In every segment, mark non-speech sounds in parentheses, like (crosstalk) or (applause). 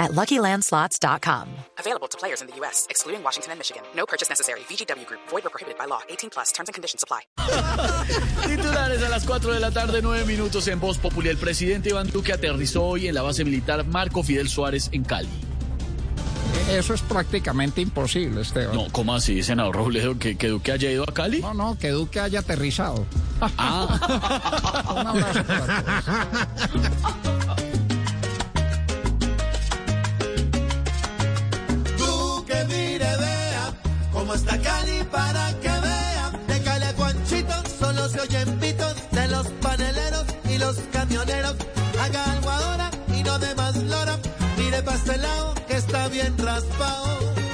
at LuckyLandSlots.com. Available to players in the U.S., excluding Washington and Michigan. No purchase necessary. VGW Group. Void or prohibited by law. 18 plus. Terms and conditions apply. (laughs) Titulares a las 4 de la tarde, 9 minutos en Voz Popular. El presidente Iván Duque aterrizó hoy en la base militar Marco Fidel Suárez en Cali. Eso es prácticamente imposible, Esteban. No, ¿cómo así, senador Robledo? ¿Que, que Duque haya ido a Cali? No, no, que Duque haya aterrizado. Ah, (laughs) Un abrazo para todos. (laughs) cómo está Cali para que vea. De Cali a Juanchito solo se oyen pitos de los paneleros y los camioneros. Haga algo ahora y no de más lora. Mire pa' lado que está bien raspado.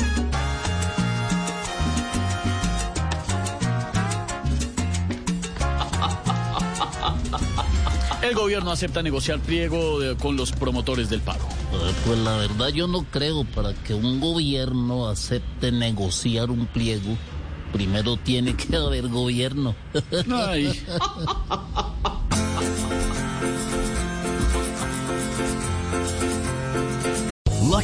El gobierno acepta negociar pliego de- con los promotores del paro. Eh, Pues la verdad yo no creo para que un gobierno acepte negociar un pliego. Primero tiene que haber gobierno. Ay, (laughs)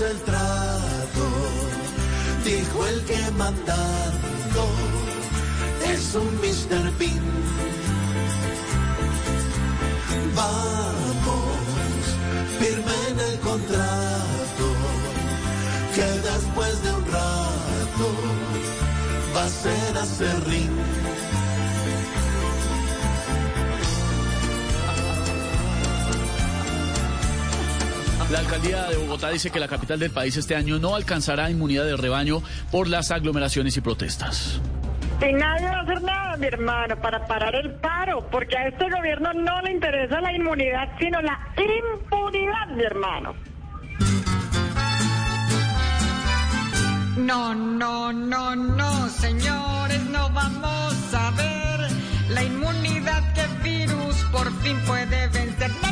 El trato. Dijo el que mandando es un Mr. Bean. Vamos, firme en el contrato. Que después de un rato va a ser acerrín. La alcaldía de Bogotá dice que la capital del país este año no alcanzará inmunidad de rebaño por las aglomeraciones y protestas. Y nadie va a hacer nada, mi hermano, para parar el paro, porque a este gobierno no le interesa la inmunidad, sino la impunidad, mi hermano. No, no, no, no, señores, no vamos a ver la inmunidad que el virus por fin puede vencer.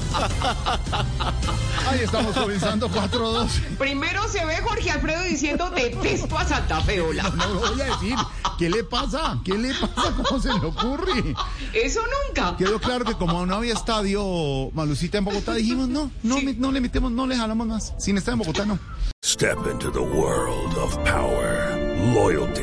(laughs) Ahí estamos comenzando 4-2. Primero se ve Jorge Alfredo diciendo detesto a Santa Fe, hola. No lo voy a decir. ¿Qué le pasa? ¿Qué le pasa? ¿Cómo se le ocurre? Eso nunca. Quedó claro que como no había estadio Malucita en Bogotá, dijimos no, no, me- no le metemos, no le jalamos más. Sin estar en Bogotá, no. Step into the world of power, loyalty,